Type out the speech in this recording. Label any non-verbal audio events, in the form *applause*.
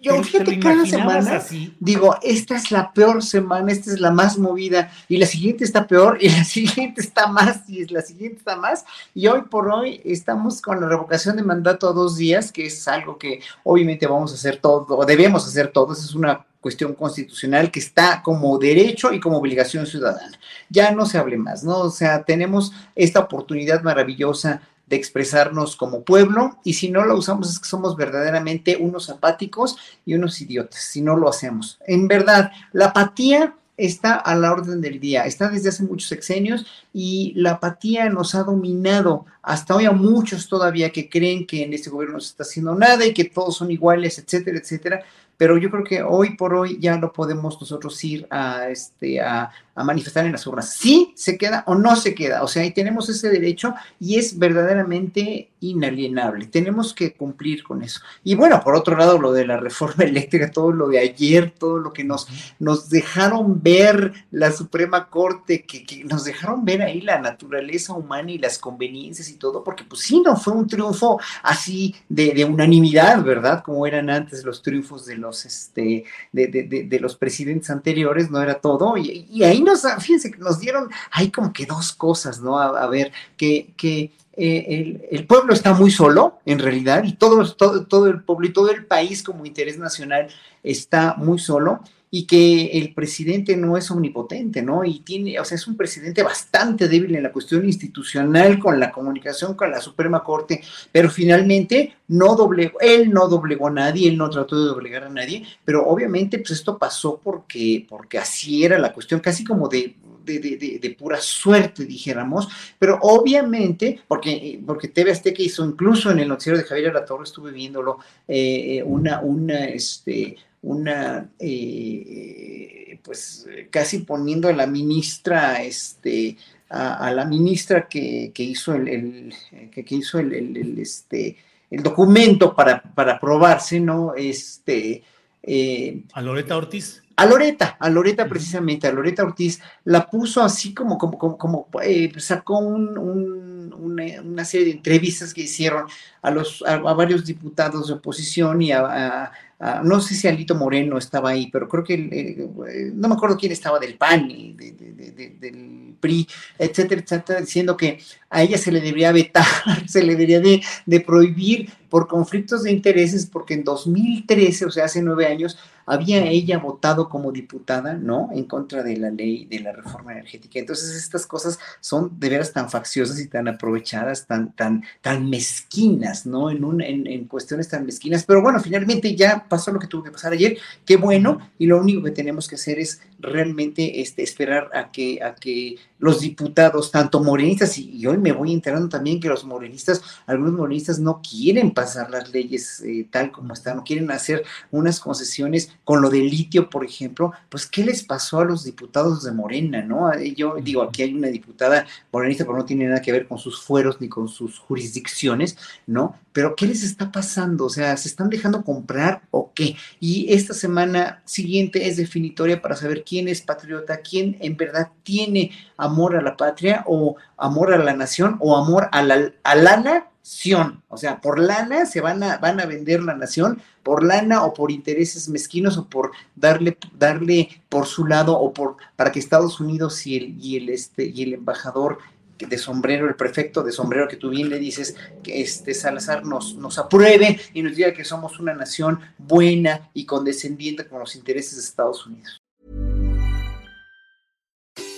yo ¿Te- te fíjate cada semana así? digo, esta es la peor semana, esta es la más movida, y la siguiente está peor, y la *laughs* siguiente está más, y la siguiente está más, y hoy por hoy estamos con la revocación de mandato a dos días, que es algo que obviamente vamos a hacer todo, o debemos hacer todos, es una cuestión constitucional que está como derecho y como obligación ciudadana. Ya no se hable más, ¿no? O sea, tenemos esta oportunidad maravillosa de expresarnos como pueblo y si no lo usamos es que somos verdaderamente unos apáticos y unos idiotas, si no lo hacemos. En verdad, la apatía está a la orden del día, está desde hace muchos sexenios y la apatía nos ha dominado hasta hoy a muchos todavía que creen que en este gobierno no se está haciendo nada y que todos son iguales, etcétera, etcétera. Pero yo creo que hoy por hoy ya no podemos nosotros ir a, este, a, manifestar en las urnas. Sí se queda o no se queda. O sea, ahí tenemos ese derecho y es verdaderamente inalienable. Tenemos que cumplir con eso. Y bueno, por otro lado, lo de la reforma *laughs* eléctrica, todo lo de ayer, todo lo que nos, nos dejaron ver la Suprema Corte, que, que nos dejaron ver ahí la naturaleza humana y las conveniencias y todo, porque pues sí, no fue un triunfo así de, de unanimidad, ¿verdad? Como eran antes los triunfos de los, este, de, los presidentes anteriores, no era todo. Y, ahí nos, fíjense que nos dieron ahí como que dos cosas, ¿no? A, a ver, que, que eh, el, el, pueblo está muy solo, en realidad, y todo, todo, todo el pueblo y todo el país como interés nacional está muy solo y que el presidente no es omnipotente, ¿no? Y tiene, o sea, es un presidente bastante débil en la cuestión institucional, con la comunicación con la Suprema Corte, pero finalmente no doblegó, él no doblegó a nadie, él no trató de doblegar a nadie, pero obviamente pues esto pasó porque, porque así era la cuestión, casi como de de, de, de, pura suerte, dijéramos, pero obviamente, porque, porque TV Azteca hizo, incluso en el noticiero de Javier Alatorre estuve viéndolo, eh, una, una, este, una, eh, pues casi poniendo a la ministra, este, a, a la ministra que, que hizo el, el que, que, hizo el, el, el, este, el documento para, para aprobarse, ¿no? Este, eh, a Loreta Ortiz. A Loreta, a Loreta precisamente, a Loreta Ortiz, la puso así como, como, como, como eh, sacó un, un, una, una, serie de entrevistas que hicieron a, los, a, a varios diputados de oposición y a, a, no sé si Alito Moreno estaba ahí, pero creo que, eh, no me acuerdo quién estaba del PAN del PRI, etcétera, etcétera, diciendo que a ella se le debería vetar, *laughs* se le debería de, de prohibir por conflictos de intereses, porque en 2013, o sea, hace nueve años, había ella votado como diputada, ¿no? En contra de la ley de la reforma energética. Entonces, estas cosas son de veras tan facciosas y tan aprovechadas, tan, tan, tan mezquinas, ¿no? En, un, en, en cuestiones tan mezquinas. Pero bueno, finalmente ya pasó lo que tuvo que pasar ayer. Qué bueno. Y lo único que tenemos que hacer es realmente este, esperar a que, a que los diputados, tanto morenistas, y, y hoy me voy enterando también que los morenistas, algunos morenistas no quieren pasar las leyes eh, tal como están, no quieren hacer unas concesiones con lo del litio, por ejemplo, pues ¿qué les pasó a los diputados de Morena, no? Yo digo, aquí hay una diputada morenista, pero no tiene nada que ver con sus fueros ni con sus jurisdicciones, ¿no? Pero ¿qué les está pasando? O sea, se están dejando comprar o qué. Y esta semana siguiente es definitoria para saber quién es patriota, quién en verdad tiene amor a la patria o amor a la nación o amor a la, a la nación. O sea, por lana se van a, van a vender la nación, por lana o por intereses mezquinos o por darle, darle por su lado o por para que Estados Unidos y el, y el, este, y el embajador de sombrero, el prefecto de sombrero que tú bien le dices, que este Salazar nos, nos apruebe y nos diga que somos una nación buena y condescendiente con los intereses de Estados Unidos.